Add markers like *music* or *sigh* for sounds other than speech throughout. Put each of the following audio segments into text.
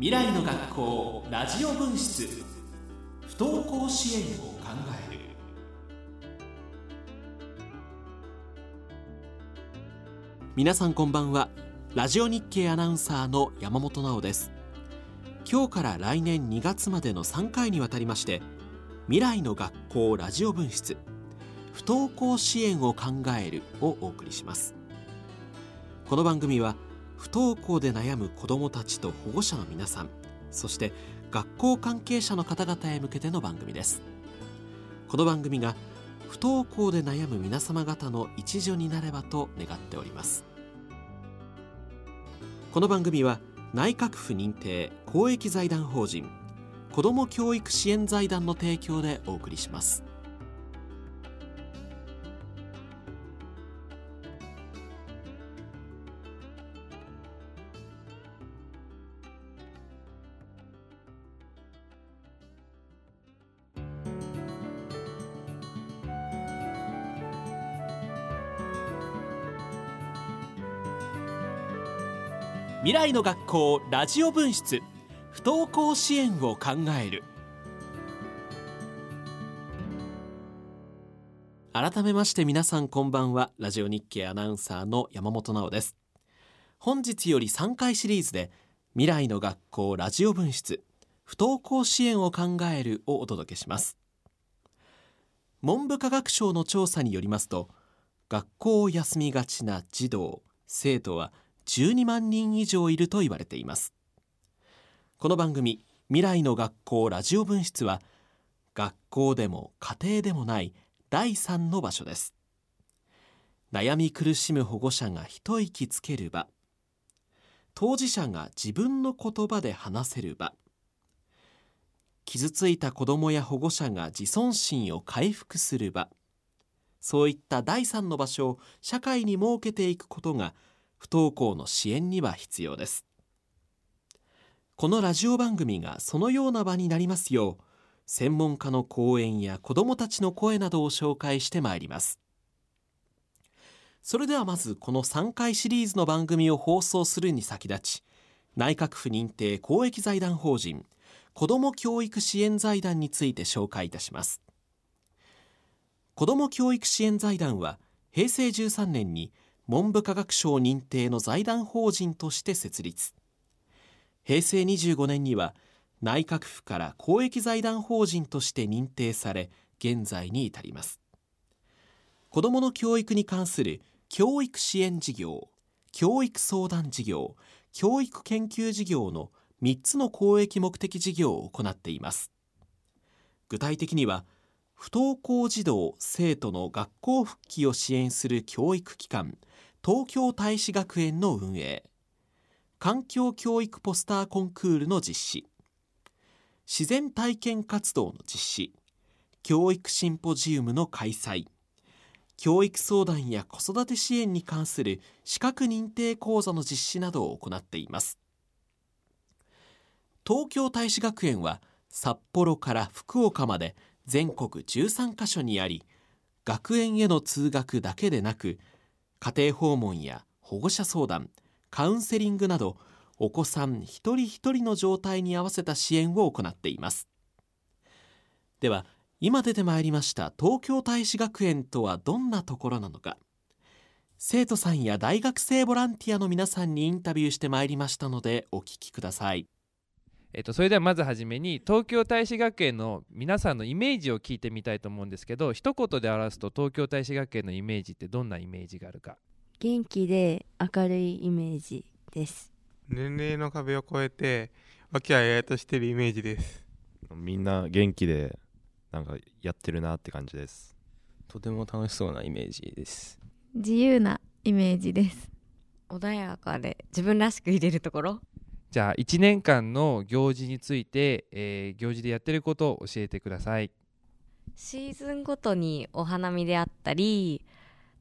未来の学校ラジオ分室。不登校支援を考える。皆さんこんばんは。ラジオ日経アナウンサーの山本直です。今日から来年2月までの3回にわたりまして未来の学校ラジオ分室。不登校支援を考えるをお送りします。この番組は不登校で悩む子どもたちと保護者の皆さんそして学校関係者の方々へ向けての番組です。この番組が不登校で悩む皆様方の一助になればと願っております。この番組は内閣府認定公益財団法人子ども教育支援財団の提供でお送りします。来の学校ラジオ分室不登校支援を考える。改めまして皆さんこんばんはラジオ日経アナウンサーの山本直です。本日より3回シリーズで未来の学校ラジオ分室不登校支援を考えるをお届けします。文部科学省の調査によりますと学校を休みがちな児童生徒は12万人以上いると言われています。この番組未来の学校ラジオ分室は学校でも家庭でもない第三の場所です。悩み苦しむ保護者が一息つける場。当事者が自分の言葉で話せる場。傷ついた子どもや保護者が自尊心を回復する場。そういった第三の場所を社会に設けていくことが不登校の支援には必要です。このラジオ番組がそのような場になりますよう専門家の講演や子どもたちの声などを紹介してまいります。それではまずこの3回シリーズの番組を放送するに先立ち内閣府認定公益財団法人子ども教育支援財団について紹介いたします。子ども教育支援財団は平成13年に文部科学省認定の財団法人として設立。平成25年には内閣府から公益財団法人として認定され現在に至ります。子どもの教育に関する教育支援事業教育相談事業教育研究事業の3つの公益目的事業を行っています。具体的には不登校児童生徒の学校復帰を支援する教育機関東京大使学園の運営。環境教育ポスターコンクールの実施。自然体験活動の実施。教育シンポジウムの開催。教育相談や子育て支援に関する資格認定講座の実施などを行っています。東京大使学園は札幌から福岡まで全国13カ所にあり学園への通学だけでなく家庭訪問や保護者相談カウンセリングなどお子さん一人一人の状態に合わせた支援を行っています。では今出てまいりました東京大使学園とはどんなところなのか。生徒さんや大学生ボランティアの皆さんにインタビューしてまいりましたのでお聞きください。えっと、それではまずはじめに東京大使学園の皆さんのイメージを聞いてみたいと思うんですけど一言で表すと東京大使学園のイメージってどんなイメージがあるか？元気で明るいイメージです。年齢の壁を越えて和気あいあいとしてるイメージです。みんな元気でなんかやってるなって感じです。とても楽しそうなイメージです。自由なイメージです。穏やかで自分らしく入れるところ？じゃあ1年間の行事について、えー、行事でやってることを教えてください。シーズンごとにお花見であったり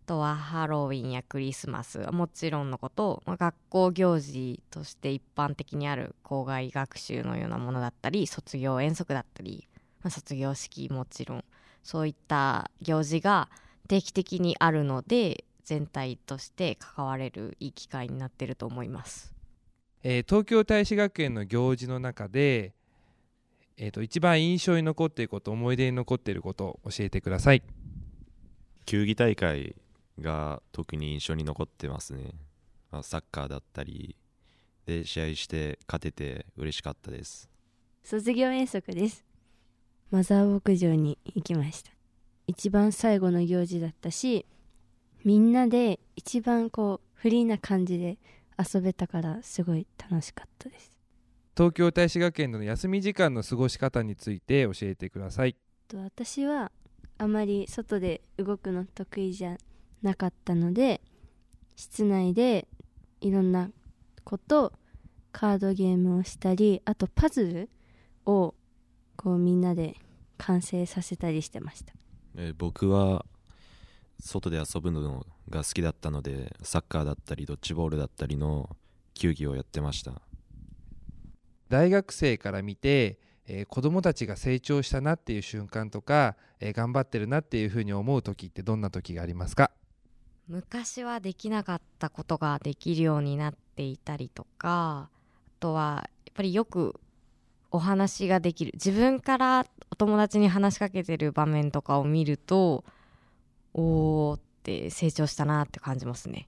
あとはハロウィンやクリスマスはもちろんのことまあ、学校行事として一般的にある校外学習のようなものだったり卒業遠足だったり、まあ、卒業式もちろんそういった行事が定期的にあるので全体として関われるいい機会になってると思います。えー東京大使学園の行事の中で、えー、と一番印象に残っていること思い出に残っていることを教えてください。球技大会が特に印象に残ってますね、まあ、サッカーだったりで試合して勝てて嬉しかったです。卒業遠足です。マザー牧場に行きました。一番最後の行事だったしみんなで一番こうフリーな感じで遊べたからすごい楽しかったです。東京大使学園での休み時間の過ごし方について教えてください。と私はあまり外で動くの得意じゃなかったので室内でいろんなことカードゲームをしたりあとパズルをこうみんなで完成させたりしてました。えー僕は外で遊ぶのが好きだったのでサッカーだったりドッジボールだったりの球技をやってました。大学生から見て、えー子どもたちが成長したなっていう瞬間とか、えー頑張ってるなっていうふうに思う時ってどんな時がありますか？昔はできなかったことができるようになっていたりとかあとはやっぱりよくお話ができる。自分からお友達に話しかけてる場面とかを見るとおーって成長したなって感じますね。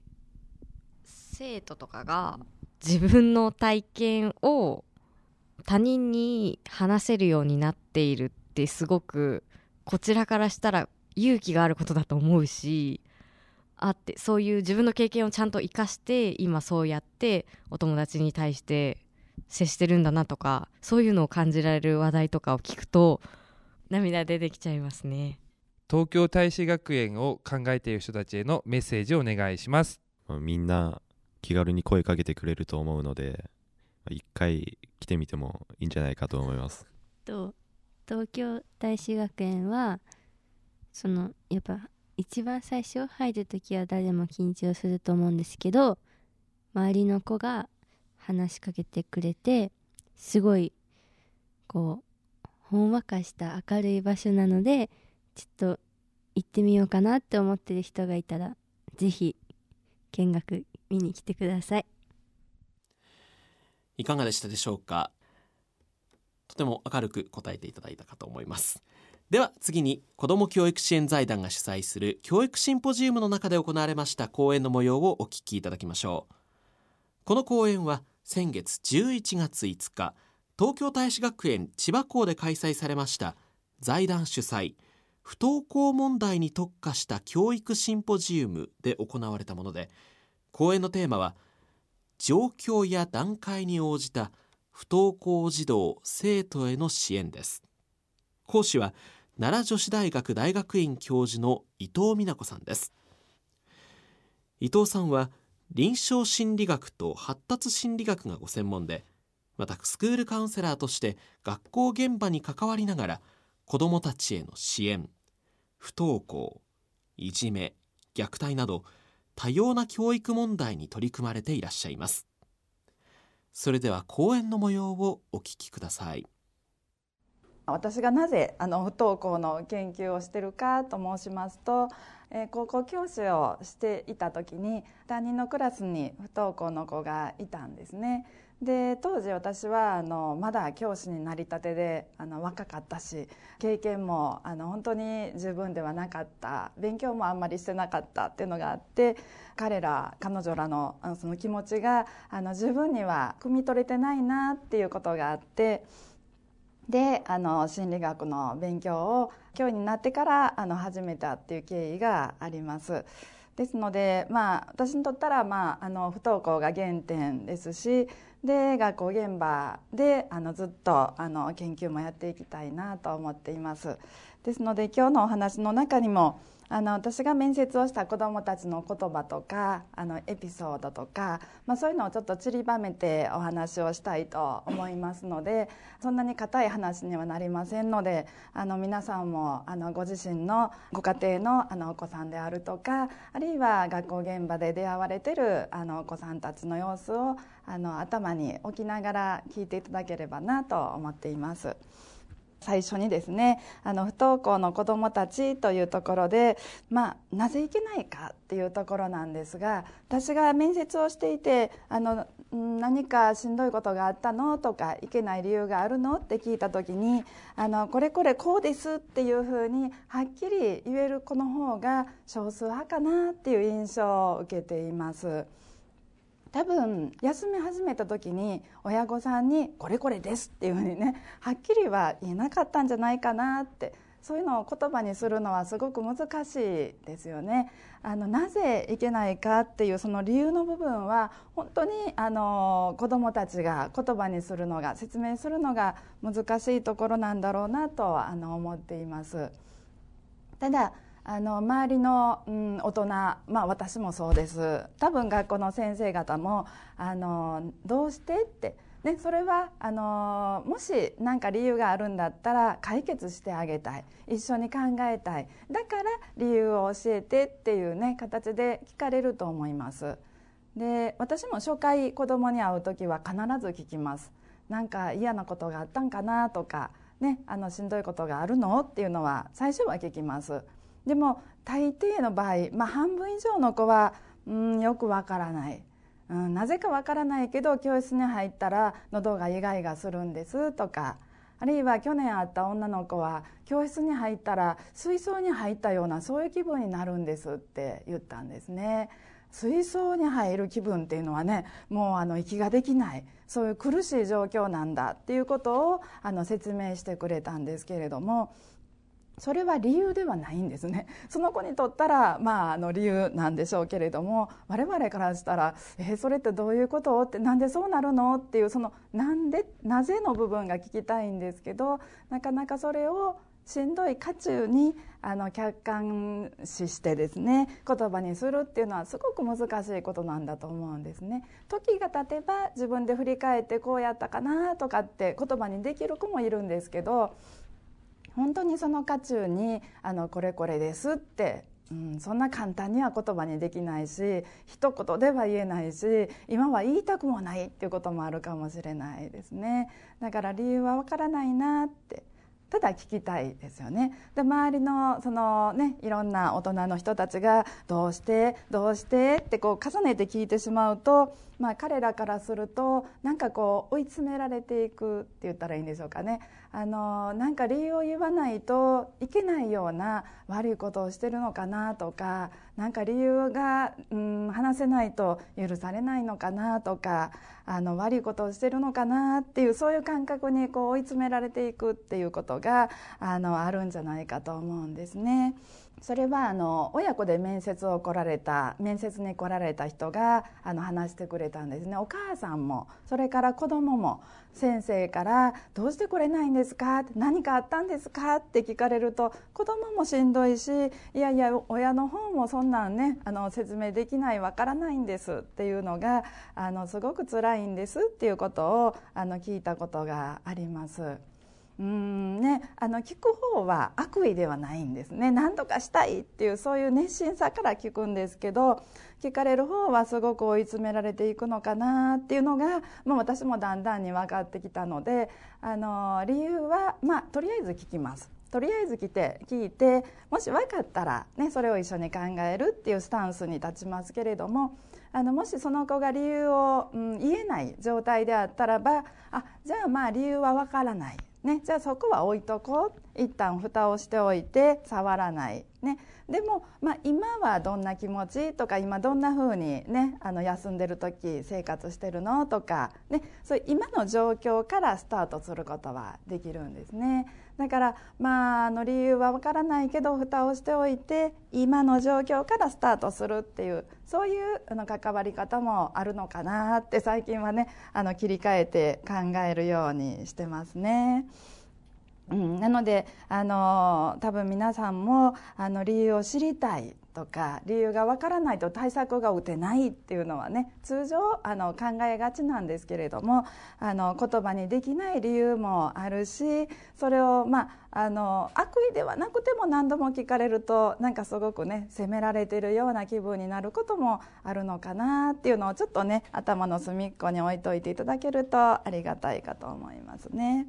生徒とかが自分の体験を他人に話せるようになっているってすごくこちらからしたら勇気があることだと思うしあってそういう自分の経験をちゃんと生かして今そうやってお友達に対して接してるんだなとかそういうのを感じられる話題とかを聞くと涙出てきちゃいますね東京大使学園を考えている人たちへのメッセージをお願いします。まあみんな気軽に声かけてくれると思うのでまあ一回来てみてもいいんじゃないかと思います。と東京大使学園はそのやっぱ一番最初入る時は誰も緊張すると思うんですけど周りの子が話しかけてくれてすごいこうほんわかした明るい場所なのでちょっと行ってみようかなって思ってる人がいたらぜひ見学見に来てください。いかがでしたでしょうか？とても明るく答えていただいたかと思います。では次に子ども教育支援財団が主催する教育シンポジウムの中で行われました講演の模様をお聞きいただきましょう。この講演は先月11月5日東京大使学園千葉校で開催されました財団主催不登校問題に特化した教育シンポジウムで行われたもので講演のテーマは状況や段階に応じた不登校児童生徒への支援です。講師は奈良女子大学大学院教授の伊藤美奈子さんです。伊藤さんは臨床心理学と発達心理学がご専門でまたスクールカウンセラーとして学校現場に関わりながら子どもたちへの支援不登校いじめ虐待など多様な教育問題に取り組まれていらっしゃいますそれでは講演の模様をお聞きください私がなぜあの不登校の研究をしてるかと申しますと、えー高校教師をしていた時に担任のクラスに不登校の子がいたんですね。で当時私はあのまだ教師になりたてであの若かったし経験もあの本当に十分ではなかった勉強もあんまりしてなかったっていうのがあって彼ら彼女らのあのその気持ちがあの十分には汲み取れてないなっていうことがあって。であの心理学の勉強を教員になってからあの始めたっていう経緯があります。ですので、まあ、私にとったら、まあ、あの不登校が原点ですしで学校現場であのずっとあの研究もやっていきたいなと思っています。ですので今日のお話の中にもあの私が面接をした子どもたちの言葉とかあのエピソードとか、まあ、そういうのをちょっと散りばめてお話をしたいと思いますのでそんなに硬い話にはなりませんのであの皆さんもあのご自身のご家庭のあのお子さんであるとかあるいは学校現場で出会われてるあのお子さんたちの様子をあの頭に置きながら聞いていただければなと思っています。最初にですねあの不登校の子どもたちというところで、まあ、なぜいけないかっていうところなんですが私が面接をしていてあの何かしんどいことがあったのとかいけない理由があるのって聞いた時にあのこれこれこうですっていうふうにはっきり言える子の方が少数派かなっていう印象を受けています。多分休み始めた時に親御さんに「これこれです」っていうふうにねはっきりは言えなかったんじゃないかなってそういうのを言葉にするのはすごく難しいですよね。あのなぜいけないかっていうその理由の部分は本当にあの子どもたちが言葉にするのが説明するのが難しいところなんだろうなとあの思っています。ただあの周りの、うん、大人、まあ、私もそうです多分学校の先生方もあのどうしてって、ね、それはあのもし何か理由があるんだったら解決してあげたい一緒に考えたいだから理由を教えてっていう、ね、形で聞かれると思います。で私も初回子供に会う時は必ず聞きます。なんか嫌なことがあったんかなとか、ね、あのしんどいことがあるの？っていうのは最初は聞きます。でも大抵の場合、まあ、半分以上の子は、うん、よくわからない、うん、なぜかわからないけど教室に入ったら喉がイガイガするんですとかあるいは去年会った女の子は教室に入ったら水槽に入ったようなそういう気分になるんですって言ったんですね。水槽に入る気分っていうのはねもうあの息ができないそういう苦しい状況なんだっていうことをあの説明してくれたんですけれどもそれは理由ではないんですね *laughs* その子にとったらまああの理由なんでしょうけれども我々からしたら「えー、それってどういうこと?」って「なんでそうなるの?」っていうその「なんでなぜ?」の部分が聞きたいんですけどなかなかそれをしんどい渦中にあの客観視してですね言葉にするっていうのはすごく難しいことなんだと思うんですね。時が経てば自分で振り返ってこうやったかなとかって言葉にできる子もいるんですけど本当にその渦中にあのこれこれですって、うん、そんな簡単には言葉にできないし一言では言えないし今は言いたくもないっていうこともあるかもしれないですね。だから理由はわからないなって。ただ聞きたいですよね。で周りのそのねいろんな大人の人たちがどうしてどうしてってこう重ねて聞いてしまうとまあ彼らからするとなんかこう追い詰められていくって言ったらいいんでしょうかね。あのなんか理由を言わないといけないような悪いことをしてるのかなとかなんか理由が、うん、話せないと許されないのかなとかあの悪いことをしてるのかなっていうそういう感覚にこう追い詰められていくっていうことがあのあるんじゃないかと思うんですね。それはあの親子で面接を来られた面接に来られた人があの話してくれたんですねお母さんもそれから子供も先生から「どうして来れないんですか?」何かあったんですか?」って聞かれると子供もしんどいし「いやいや親の方もそんなんねあの説明できないわからないんです」っていうのがあのすごく辛いいんですっていうことをあの聞いたことがあります。うんね、あの聞く方は悪意ではないんですね何とかしたいっていうそういう熱心さから聞くんですけど聞かれる方はすごく追い詰められていくのかなっていうのが、まあ、私もだんだんに分かってきたのであの理由は、まあ、とりあえず聞きます。とりあえず来て聞いてもし分かったら、ね、それを一緒に考えるっていうスタンスに立ちますけれどもあのもしその子が理由を、うん、言えない状態であったらばあじゃあまあ理由は分からない。ね、じゃあそこは置いとこう。一旦蓋をしておいて触らない、ね、でも、まあ、今はどんな気持ちとか今どんな風にねあの休んでる時生活してるのとか、ね、そういう今の状況からスタートすることはできるんですね。だからまああの理由はわからないけど蓋をしておいて今の状況からスタートするっていうそういうあの関わり方もあるのかなって最近はねあの切り替えて考えるようにしてますね。うん、なのであの多分皆さんもあの理由を知りたいとか理由がわからないと対策が打てないっていうのはね通常あの考えがちなんですけれどもあの言葉にできない理由もあるしそれを、まあ、あの悪意ではなくても何度も聞かれるとなんかすごくね責められてるような気分になることもあるのかなっていうのをちょっとね頭の隅っこに置いといていただけるとありがたいかと思いますね。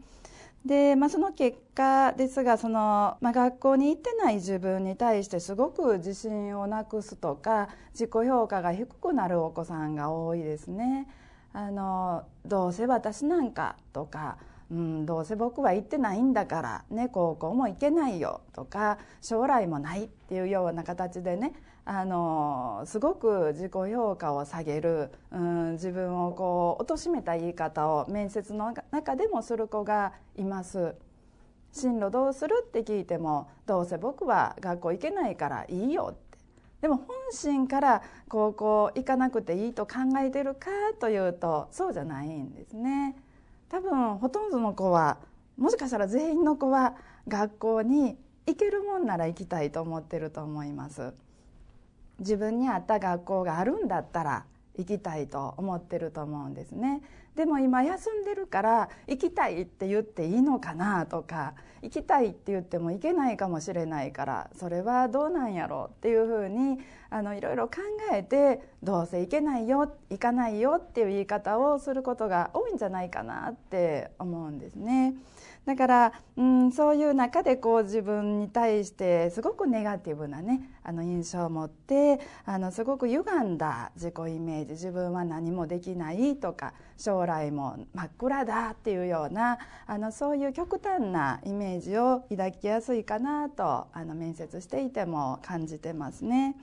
で、まあ、その結果ですがその、まあ、学校に行ってない自分に対してすごく自信をなくすとか自己評価が低くなるお子さんが多いですね。あのどうせ私なんかとかうん、どうせ僕は行ってないんだから、ね、高校も行けないよとか将来もないっていうような形でねあのすごく自己評価を下げる、うん、自分をこう貶めた言い方を面接の中でもする子がいます。進路どうするって聞いてもどうせ僕は学校行けないからいいよってでも本心から高校行かなくていいと考えてるかというとそうじゃないんですね。多分ほとんどの子はもしかしたら全員の子は学校に行けるもんなら行きたいと思ってると思います自分に合った学校があるんだったら行きたいと思ってると思うんですねでも今休んでるから行きたいって言っていいのかなとか行きたいって言っても行けないかもしれないからそれはどうなんやろうっていうふうにあのいろいろ考えてどうせ行けないよ行かないよっていう言い方をすることが多いんじゃないかなって思うんですね。だから、うん、そういう中でこう自分に対してすごくネガティブなねあの印象を持ってあのすごく歪んだ自己イメージ自分は何もできないとか将来も真っ暗だっていうようなあのそういう極端なイメージを抱きやすいかなとあの面接していても感じてますね。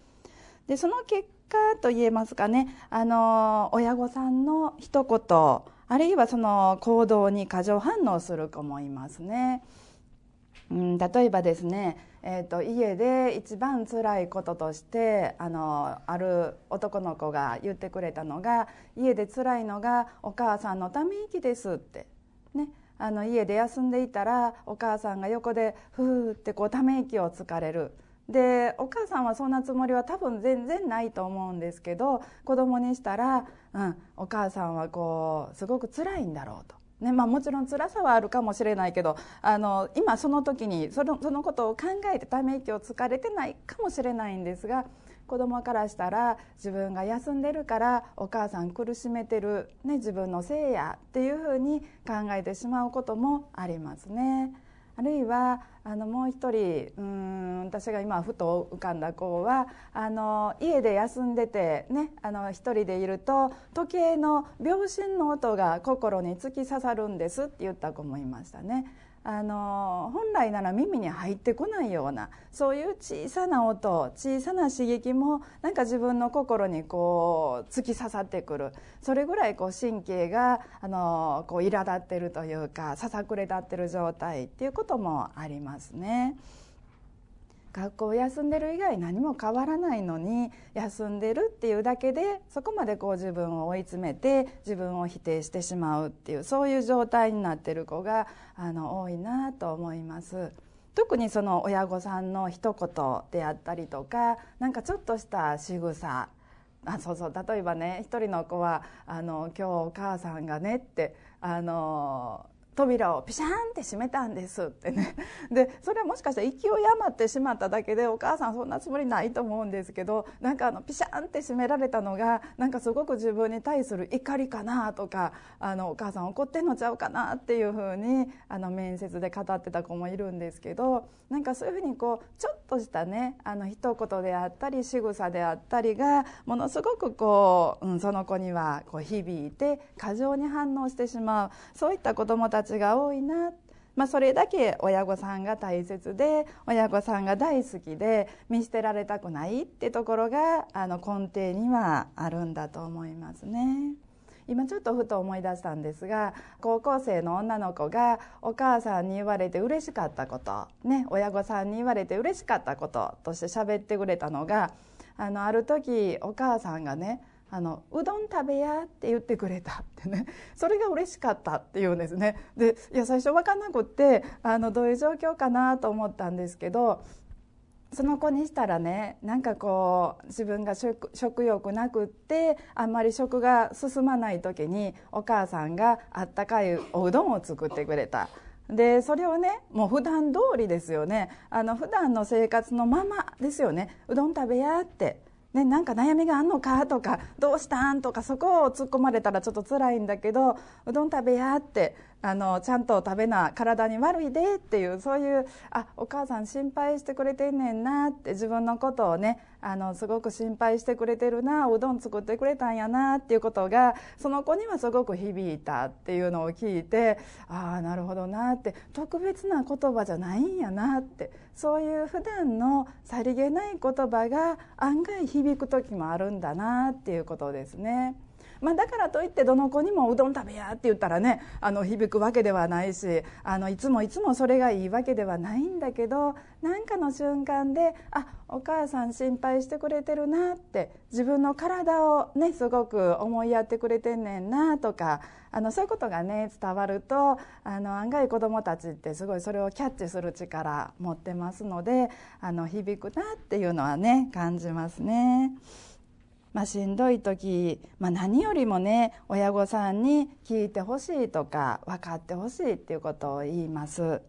でその結果といえますかねあの親御さんの一言あるいはその行動に過剰反応する子もいますね。うん、例えばですね、えーと、家で一番辛いこととしてあのある男の子が言ってくれたのが家で辛いのがお母さんのため息ですって、ね、あの家で休んでいたらお母さんが横でふーってこうため息をつかれる。でお母さんはそんなつもりは多分全然ないと思うんですけど子供にしたら、うん、お母さんはこうすごく辛いんだろうと。ねまあ、もちろん辛さはあるかもしれないけどあの今その時にそのそのことを考えてため息をつかれてないかもしれないんですが子供からしたら自分が休んでるからお母さん苦しめてる、ね、自分のせいやっていうふうに考えてしまうこともありますね。あるいはあのもう一人うん私が今ふと浮かんだ子はあの家で休んでてねあの一人でいると時計の秒針の音が心に突き刺さるんですって言った子もいましたね。あの本来なら耳に入ってこないようなそういう小さな音小さな刺激もなんか自分の心にこう突き刺さってくるそれぐらいこう神経があのこう苛立ってるというかささくれ立ってる状態っていうこともありますね。学校を休んでる以外何も変わらないのに休んでるっていうだけでそこまでこう自分を追い詰めて自分を否定してしまうっていうそういう状態になってる子があの多いなと思います。特にその親御さんの一言であったりとかなんかちょっとした仕草あそうそう例えばね一人の子はあの「今日お母さんがね」ってあの扉をピシャンって閉めたんですってね。*laughs* でそれはもしかしたら勢い余ってしまっただけでお母さんそんなつもりないと思うんですけどなんかあのピシャンって閉められたのがなんかすごく自分に対する怒りかなとかあのお母さん怒ってんのちゃうかなっていうふうにあの面接で語ってた子もいるんですけどなんかそういうふうにこうちょっとしたねあの一言であったり仕草であったりがものすごくこう、うん、その子にはこう響いて過剰に反応してしまう。そういった子どもたちが多いなまあ、それだけ親御さんが大切で親御さんが大好きで見捨てられたくないってところがあの根底にはあるんだと思いますね。今ちょっとふと思い出したんですが高校生の女の子がお母さんに言われて嬉しかったことね親御さんに言われて嬉しかったこととして喋ってくれたのがあのある時お母さんがねあのうどん食べやって言ってくれたってね。*laughs* それが嬉しかったっていうんですね。でいや最初分かんなくってあのどういう状況かなと思ったんですけどその子にしたらねなんかこう自分が食食欲なくってあんまり食が進まない時にお母さんがあったかいおうどんを作ってくれた。でそれをねもう普段通りですよね。あの普段の生活のままですよね。うどん食べやって。ね、なんか悩みがあんのかとかどうしたんとかそこを突っ込まれたらちょっと辛いんだけどうどん食べやってあのちゃんと食べな体に悪いでっていうそういうあお母さん心配してくれてんねんなって自分のことをねあのすごく心配してくれてるなうどん作ってくれたんやなっていうことがその子にはすごく響いたっていうのを聞いてああなるほどなって特別な言葉じゃないんやなってそういう普段のさりげない言葉が案外響く時もあるんだなっていうことですね。まあ、だからといってどの子にもうどん食べやって言ったらねあの響くわけではないしあのいつもいつもそれがいいわけではないんだけど何かの瞬間であお母さん心配してくれてるなって自分の体をねすごく思いやってくれてんねんなとかあのそういうことがね伝わるとあの案外子どもたちってすごいそれをキャッチする力持ってますのであの響くなっていうのはね感じますね。まあ、しんどい時、まあ、何よりもね親御さんに聞いてほしいとか分かってほしいっていうことを言います。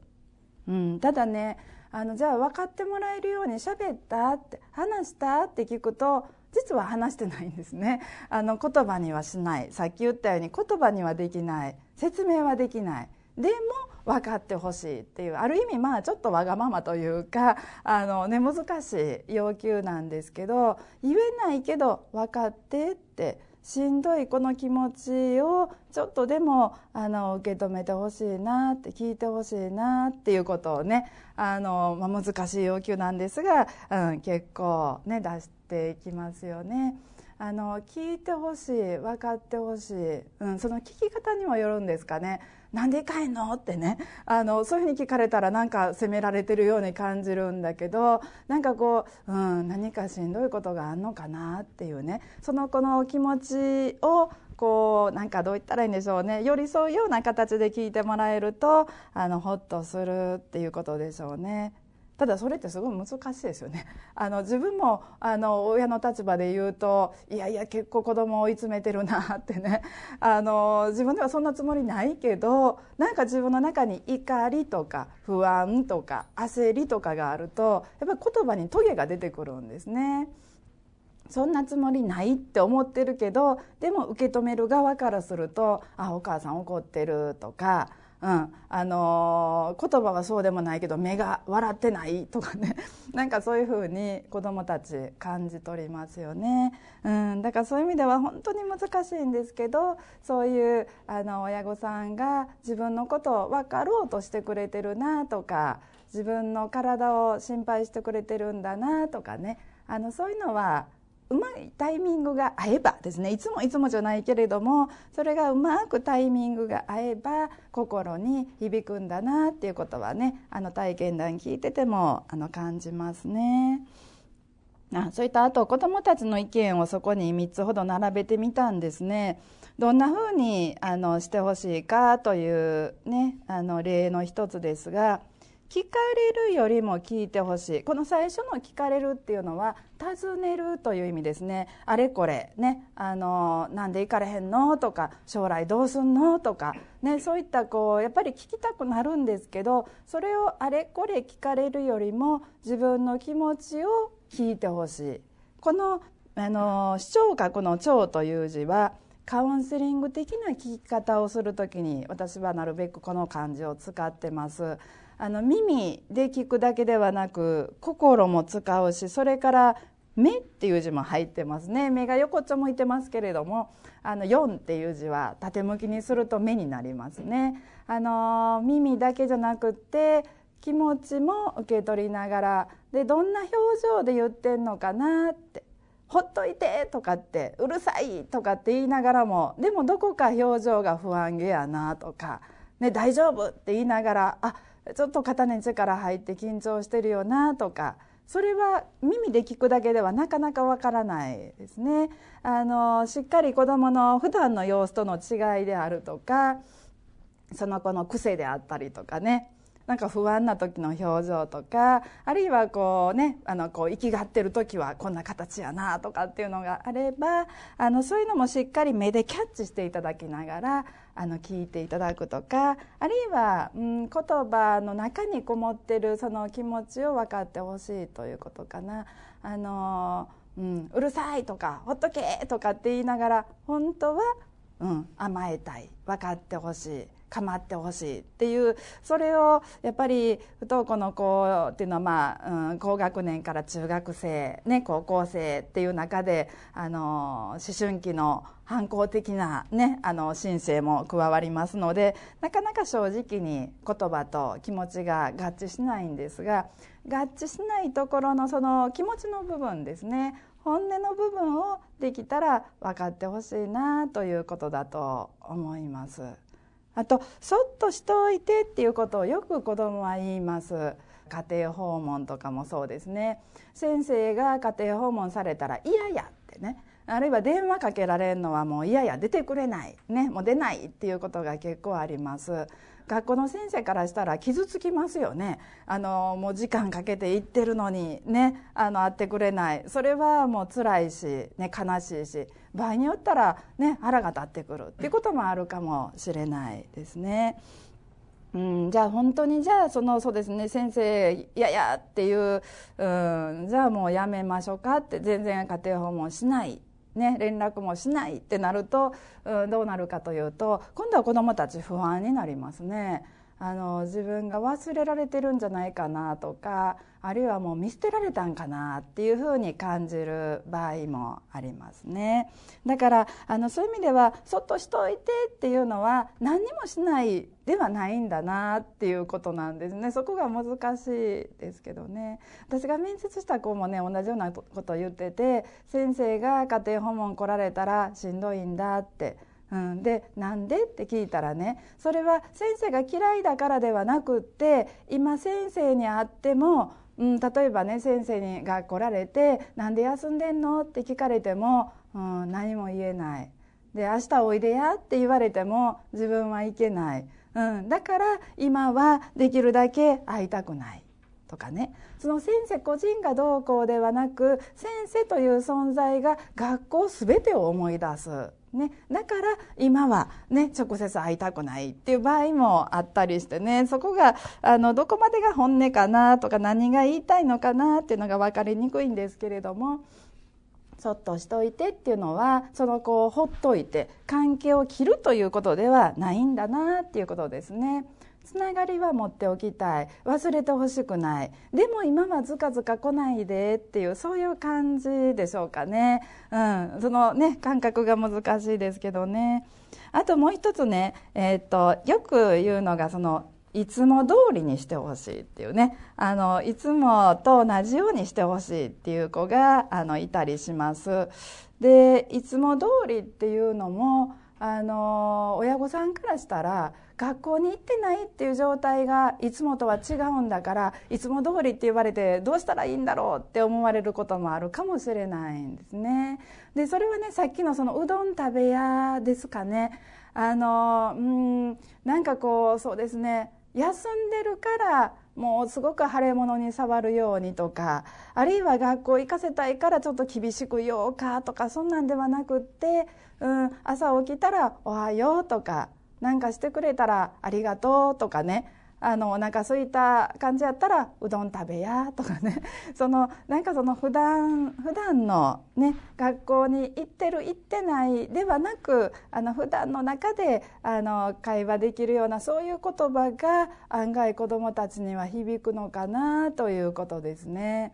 うん、ただねあのじゃあ分かってもらえるように喋ったって話したって聞くと実は話してないんですね。あの言葉にはしない。さっき言ったように言葉にはできない。説明はできない。でも分かってほしいっていうある意味まあちょっとわがままというか *laughs* あの、ね、難しい要求なんですけど言えないけど分かってってしんどいこの気持ちをちょっとでもあの受け止めてほしいなって聞いてほしいなっていうことをねあの、まあ、難しい要求なんですが、うん、結構ね出していきますよね。あの聞いてほしい分かってほしい、うん、その聞き方にもよるんですかねなんで帰んの？ってね。あのそういうふうに聞かれたらなんか責められてるように感じるんだけどなんかこう、うん、何かしんどいことがあんのかなっていうね。その子の気持ちをこうなんかどう言ったらいいんでしょうね。寄り添うような形で聞いてもらえるとあのほっとするっていうことでしょうね。ただそれってすごい難しいですよね。*laughs* あの自分もあの親の立場で言うといやいや結構子供を追い詰めてるなってね *laughs* あの自分ではそんなつもりないけどなんか自分の中に怒りとか不安とか焦りとかがあるとやっぱり言葉にトゲが出てくるんですね。そんなつもりないって思ってるけどでも受け止める側からすると「あお母さん怒ってる」とかうん、あのー、言葉はそうでもないけど目が笑ってないとかね。*laughs* なんかそういうふうに子どもたち感じ取りますよね、うん、だからそういう意味では本当に難しいんですけどそういうあの親御さんが自分のことを分かろうとしてくれてるなとか自分の体を心配してくれてるんだなとかね。あのそういうのはうまいタイミングが合えばですねいつもいつもじゃないけれどもそれがうまくタイミングが合えば心に響くんだなっていうことはねあの体験談聞いててもあの感じますね。あそういったあと子どもたちの意見をそこに3つほど並べてみたんですね。どんなふうにあのしてほしいかというねあの例の一つですが聞かれるよりも聞いてほしい。この最初の聞かれるっていうのは尋ねるという意味ですね。あれこれねあのなんで行かれへんのとか将来どうすんのとかねそういったこうやっぱり聞きたくなるんですけどそれをあれこれ聞かれるよりも自分の気持ちを聞いてほしい。このあの視聴覚の「聴」という字はカウンセリング的な聞き方をする時に私はなるべくこの漢字を使ってます。あの耳で聞くだけではなく心も使うしそれから目っていう字も入ってますね。目が横っちょ向いてますけれどもあの4っていう字は縦向きにすると目になりますね。あの耳だけじゃなくて気持ちも受け取りながらでどんな表情で言ってんのかなってほっといてとかってうるさいとかって言いながらもでもどこか表情が不安げやなとか、ね、大丈夫って言いながらあちょっと肩に力入って緊張してるよなとかそれは耳で聞くだけではなかなかわからないですね。あのしっかり子どもの普段の様子との違いであるとかその子の癖であったりとかねなんか不安な時の表情とかあるいはこうねあのこう生きがってる時はこんな形やなとかっていうのがあればあのそういうのもしっかり目でキャッチしていただきながらあの聞いていただくとかあるいは、うん、言葉の中にこもってるその気持ちを分かってほしいということかな。あのうん、うるさいとかほっとけとかって言いながら本当は、うん、甘えたい分かってほしい構ってほしいっていうそれをやっぱり不登校の子っていうのは、まあうん、高学年から中学生、ね、高校生っていう中であの思春期の反抗的な、ね、あの申請も加わりますのでなかなか正直に言葉と気持ちが合致しないんですが合致しないところのその気持ちの部分ですね本音の部分をできたら分かってほしいなということだと思います。あとそっとしておいてっていうことをよく子どもは言います。家庭訪問とかもそうですね。先生が家庭訪問されたら嫌やってね。あるいは電話かけられるのはもう嫌や出てくれないねもう出ないっていうことが結構あります。学校の先生からしたら傷つきますよね。あのもう時間かけて行ってるのにねあの会ってくれない。それはもう辛いし、ね、悲しいし場合によったら、ね、腹が立ってくる。っていうこともあるかもしれないですね。うん、じゃあ本当にじゃあそのそうですね先生いやいやっていう、うん、じゃあもうやめましょうかって全然家庭訪問しないね、連絡もしないってなると、うん、どうなるかというと今度は子どもたち不安になりますね。あの自分が忘れられてるんじゃないかなとかあるいはもう見捨てられたんかなっていうふうに感じる場合もありますね。だからあのそういう意味ではそっとしといてっていうのは何にもしないではないんだなっていうことなんですね。そこが難しいですけどね。私が面接した子もね同じようなことを言ってて先生が家庭訪問来られたらしんどいんだってうん、でなんで？って聞いたらねそれは先生が嫌いだからではなくって今先生に会っても、うん、例えばね先生にが来られて「なんで休んでんの?」って聞かれても、うん、何も言えない。で明日おいでや？って言われても自分はいけない、うん、だから今はできるだけ会いたくない。とかね。その先生個人がどうこうではなく先生という存在が学校全てを思い出す。ね、だから今は、ね、直接会いたくないっていう場合もあったりしてねそこがあのどこまでが本音かなとか何が言いたいのかなっていうのが分かりにくいんですけれどもそっとしといてっていうのはその子をほっといて関係を切るということではないんだなっていうことですね。つながりは持っておきたい。忘れてほしくない。でも今はずかずか来ないで。っていうそういう感じでしょうかね、うん、そのね感覚が難しいですけどね。あともう一つね、えーと、よく言うのがそのいつも通りにしてほしいっていうね。あのいつもと同じようにしてほしいっていう子があのいたりします。でいつも通りっていうのもあの親御さんからしたら学校に行ってないっていう状態がいつもとは違うんだからいつも通りって言われてどうしたらいいんだろうって思われることもあるかもしれないんですね。でそれはねさっきのそのうどん食べ屋ですかね。あのうんなんかこうそうですね休んでるからもうすごく腫れ物に触るようにとかあるいは学校行かせたいからちょっと厳しく言おうかとかそんなんではなくって、うん、朝起きたら「おはよう」とかなんかしてくれたらありがとうとかねあのお腹空いた感じやったらうどん食べやとかね *laughs* そのなんかその普段普段のね学校に行ってる行ってないではなくあの普段の中であの会話できるようなそういう言葉が案外子どもたちには響くのかなということですね。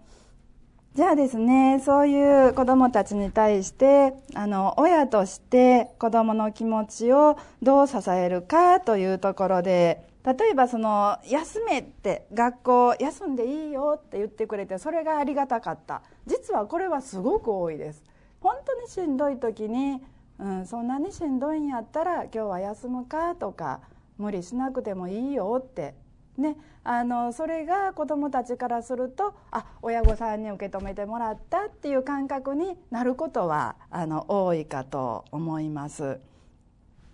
じゃあですねそういう子どもたちに対してあの親として子どもの気持ちをどう支えるかというところで例えばその休めって学校休んでいいよって言ってくれてそれがありがたかった。実はこれはすごく多いです。本当にしんどい時に、うん、そんなにしんどいんやったら今日は休むかとか無理しなくてもいいよって。ね、あのそれが子どもたちからするとあ親御さんに受け止めてもらったっていう感覚になることはあの多いかと思います。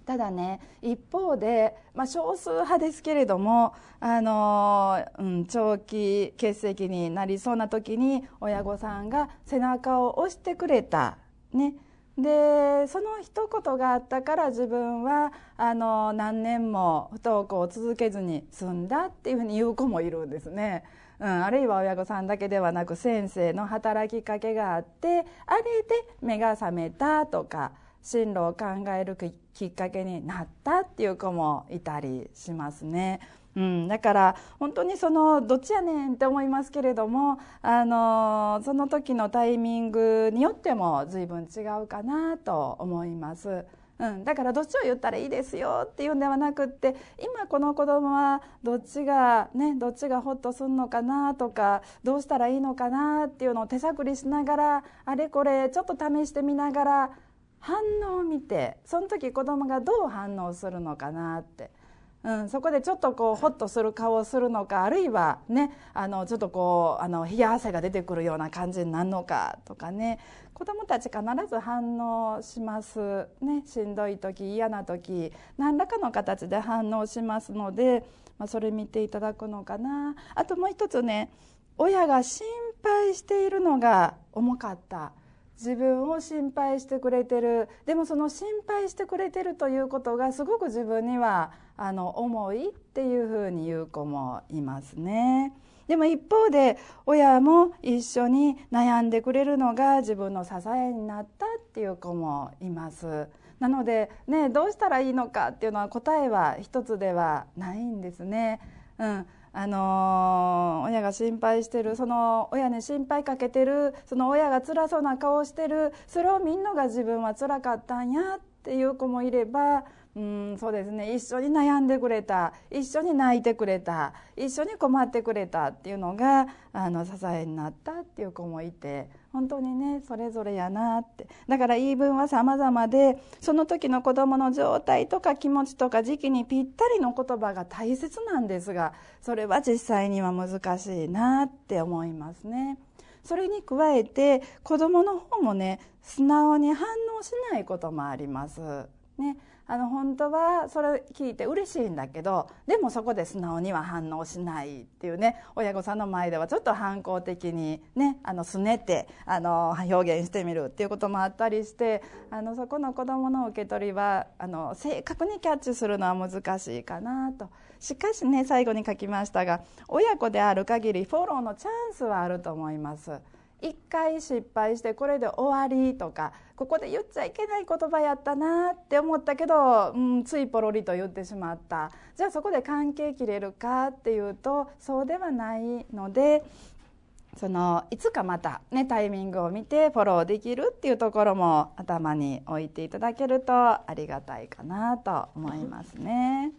ただね一方で、まあ、少数派ですけれどもあの、うん、長期欠席になりそうな時に親御さんが背中を押してくれた、ね、でその一言があったから自分はあの何年も不登校を続けずに済んだっていうふうに言う子もいるんですね。うん、あるいは親御さんだけではなく先生の働きかけがあってあれで目が覚めたとか進路を考えるきっかけになったっていう子もいたりしますね。うん、だから本当にそのどっちやねんって思いますけれどもあのその時のタイミングによっても随分違うかなと思います。うん、だからどっちを言ったらいいですよっていうんではなくって今この子供はどっちがねどっちがホッとするのかなとかどうしたらいいのかなっていうのを手探りしながらあれこれちょっと試してみながら反応を見てその時子供がどう反応するのかなって。うん、そこでちょっとこうホッとする顔をするのかあるいはねあのちょっとこうあの冷や汗が出てくるような感じになるのかとかね。子どもたち必ず反応しますね。しんどい時嫌な時何らかの形で反応しますので、まあ、それ見ていただくのかな。あともう一つね親が心配しているのが重かった。自分を心配してくれてるでもその心配してくれてるということがすごく自分にはあの重いっていうふうに言う子もいますね。でも一方で親も一緒に悩んでくれるのが自分の支えになったっていう子もいます。なのでねどうしたらいいのかっていうのは答えは一つではないんですね。うんあの、親が心配してるその親に心配かけてるその親が辛そうな顔してるそれを見んのが自分は辛かったんやっていう子もいればうんそうですね。一緒に悩んでくれた。一緒に泣いてくれた。一緒に困ってくれたっていうのがあの支えになったっていう子もいて本当にねそれぞれやなって。だから言い分は様々でその時の子どもの状態とか気持ちとか時期にぴったりの言葉が大切なんですがそれは実際には難しいなって思いますね。それに加えて子どもの方もね素直に反応しないこともあります。ね、あの本当はそれ聞いて嬉しいんだけどでもそこで素直には反応しないっていうね親御さんの前ではちょっと反抗的にねあのすねてあの表現してみるっていうこともあったりしてあのそこの子どもの受け取りはあの正確にキャッチするのは難しいかなと。しかしね最後に書きましたが親子である限りフォローのチャンスはあると思います。一回失敗してこれで終わりとかここで言っちゃいけない言葉やったなって思ったけど、うん、ついポロリと言ってしまったじゃあそこで関係切れるかっていうとそうではないのでそのいつかまたねタイミングを見てフォローできるっていうところも頭に置いていただけるとありがたいかなと思いますね。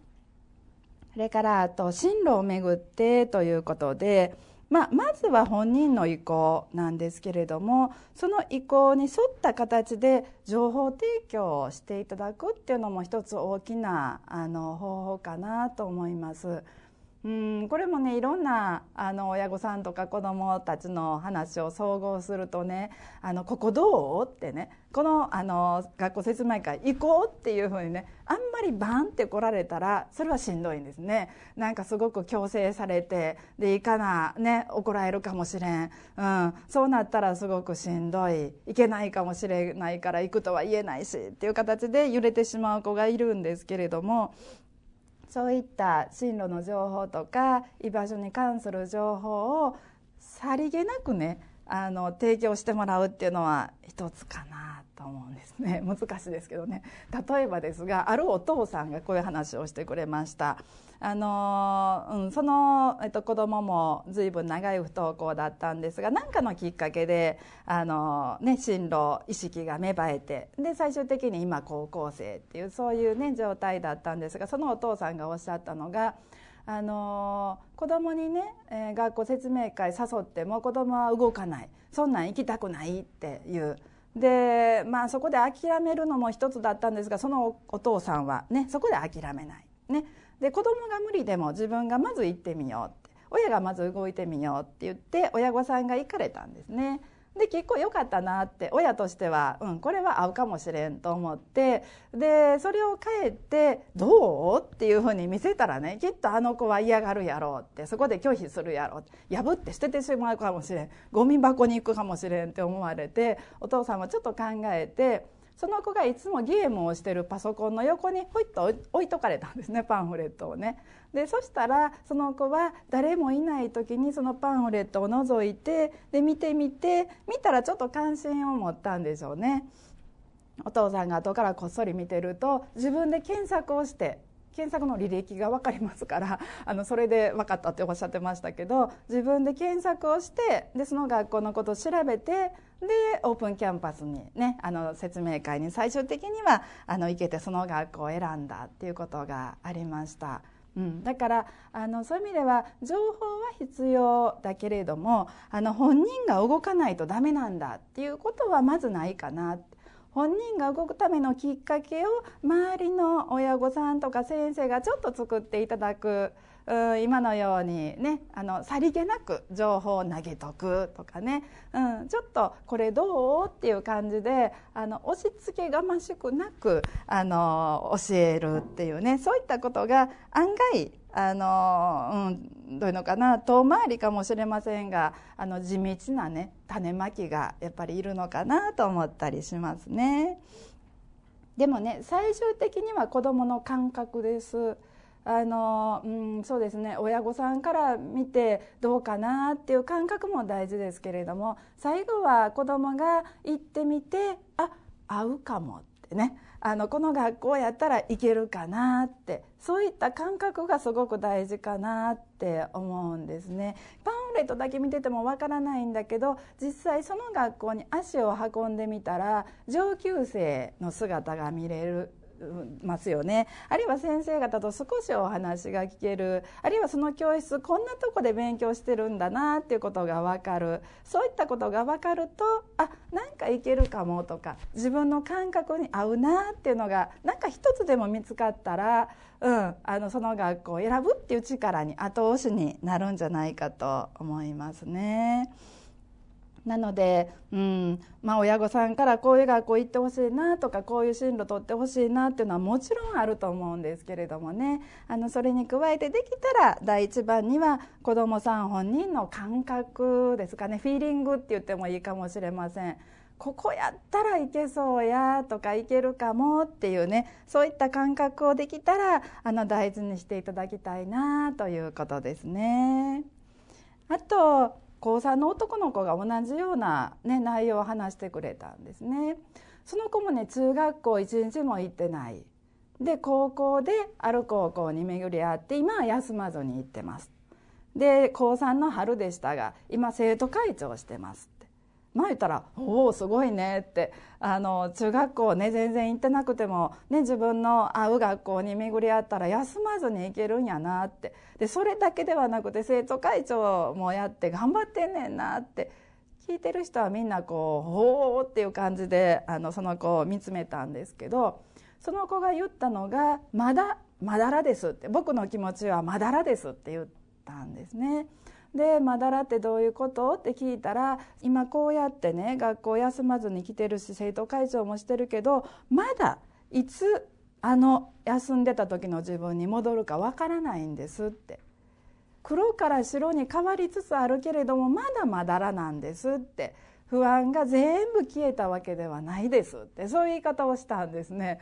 それからあと進路をめぐってということでまあ、まずは本人の意向なんですけれどもその意向に沿った形で情報提供をしていただくっていうのも一つ大きなあの方法かなと思います。うんこれもねいろんなあの親御さんとか子どもたちの話を総合するとね「あのここどう?」ってねこのあの学校説明会行こうっていうふうにねあんまりバンって来られたらそれはしんどいんですね。なんかすごく強制されてで行かなね怒られるかもしれん、うん、そうなったらすごくしんどい。行けないかもしれないから行くとは言えないしっていう形で揺れてしまう子がいるんですけれどもそういった進路の情報とか居場所に関する情報をさりげなくねあの提供してもらうっていうのは一つかなと思うんですね。*laughs* 難しいですけどね。例えばですがあるお父さんがこういう話をしてくれました。あの、うん、その、えっと、子供も随分長い不登校だったんですが何かのきっかけであの、ね、進路意識が芽生えてで最終的に今高校生っていうそういう、ね、状態だったんですがそのお父さんがおっしゃったのがあの子供にね、えー、学校説明会誘っても子供は動かない。そんなん行きたくないっていうでまあそこで諦めるのも一つだったんですがそのお父さんはねそこで諦めない。ね、で子供が無理でも自分がまず行ってみようって親がまず動いてみようって言って親御さんが行かれたんですね。で結構良かったなって親としては、うん、これは合うかもしれんと思ってでそれを帰って「どう?」っていうふうに見せたらねきっとあの子は嫌がるやろうってそこで拒否するやろう破って捨ててしまうかもしれんゴミ箱に行くかもしれんって思われてお父さんもちょっと考えてその子がいつもゲームをしてるパソコンの横にほいっと置いとかれたんですね *laughs* パンフレットをね。でそしたらその子は誰もいない時にそのパンフレットを覗いてで見てみて見たらちょっと関心を持ったんでしょうね。お父さんが後からこっそり見てると自分で検索をして検索の履歴が分かりますから *laughs* あのそれで分かったっておっしゃってましたけど自分で検索をしてでその学校のことを調べてでオープンキャンパスにねあの説明会に最終的にはあの行けてその学校を選んだっていうことがありました。うん、だからあのそういう意味では情報は必要だけれどもあの本人が動かないとダメなんだっていうことはまずないかな本人が動くためのきっかけを周りの親御さんとか先生がちょっと作っていただく今のようにねあのさりげなく情報を投げとくとかね、うん、ちょっとこれどうっていう感じであの押し付けがましくなくあの教えるっていうねそういったことが案外あの、うん、どういうのかな遠回りかもしれませんがあの地道なね種まきがやっぱりいるのかなと思ったりしますね。でもね最終的には子どもの感覚です。あのうん、そうですね。親御さんから見てどうかなっていう感覚も大事ですけれども最後は子どもが行ってみてあ合うかもってね。あのこの学校やったらいけるかなって。そういった感覚がすごく大事かなって思うんですね。パンフレットだけ見ててもわからないんだけど実際その学校に足を運んでみたら上級生の姿が見れるますよね。あるいは先生方と少しお話が聞ける。あるいはその教室こんなとこで勉強してるんだなっていうことが分かる。そういったことが分かるとあなんかいけるかもとか自分の感覚に合うなっていうのがなんか一つでも見つかったら、うん、あのその学校を選ぶっていう力に後押しになるんじゃないかと思いますね。なので、うんまあ、親御さんからこういう学校行ってほしいなとかこういう進路取ってほしいなっていうのはもちろんあると思うんですけれどもねあのそれに加えてできたら第一番には子どもさん本人の感覚ですかねフィーリングって言ってもいいかもしれません。ここやったらいけそうやとかいけるかもっていうねそういった感覚をできたらあの大事にしていただきたいなということですね。あと高3の男の子が同じような、ね、内容を話してくれたんですね。その子もね中学校一日も行ってない。で高校である高校に巡り合って今は休まずに行ってます。で高3の春でしたが今生徒会長してます。まあ言ったら「おおすごいね」ってあの中学校ね全然行ってなくても、ね、自分の会う学校に巡り合ったら休まずに行けるんやなってでそれだけではなくて生徒会長もやって頑張ってんねんなって聞いてる人はみんなこう「おお」っていう感じであのその子を見つめたんですけどその子が言ったのが「まだまだらです」って「僕の気持ちはまだらです」って言ったんですね。で「まだらってどういうこと?」って聞いたら今こうやってね学校休まずに来てるし生徒会長もしてるけどまだいつあの休んでた時の自分に戻るかわからないんですって黒から白に変わりつつあるけれどもまだまだらなんですって不安が全部消えたわけではないですってそういう言い方をしたんですね。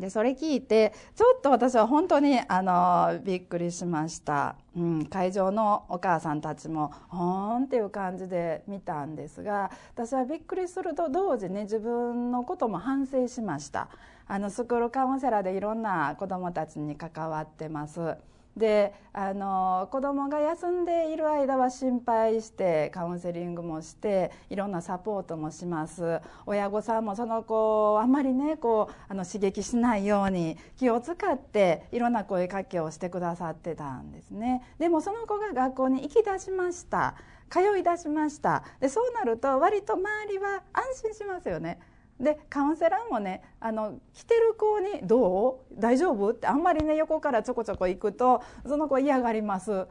でそれ聞いてちょっと私は本当にあのびっくりしました、うん、会場のお母さんたちも「ほーん」っていう感じで見たんですが私はびっくりすると同時に自分のことも反省しましたあのスクールカウンセラーでいろんな子どもたちに関わってます。であの子供が休んでいる間は心配してカウンセリングもしていろんなサポートもします。親御さんもその子をあんまりねこうあの刺激しないように気を使っていろんな声かけをしてくださってたんですね。でもその子が学校に行き出しました。通い出しました。でそうなると割と周りは安心しますよね。でカウンセラーもねあの来てる子に「どう？大丈夫?」ってあんまりね横からちょこちょこ行くとその子嫌がります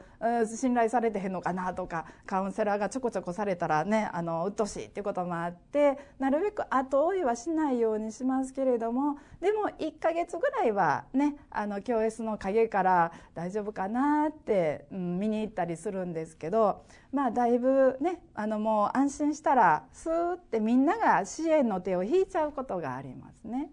信頼されてへんのかなとかカウンセラーがちょこちょこされたらねあの鬱陶しいっていうこともあってなるべく後追いはしないようにしますけれどもでも1ヶ月ぐらいはねあの教室の陰から大丈夫かなって、うん、見に行ったりするんですけどまあだいぶねあのもう安心したらスーってみんなが支援の手を引いちゃうことがありますね。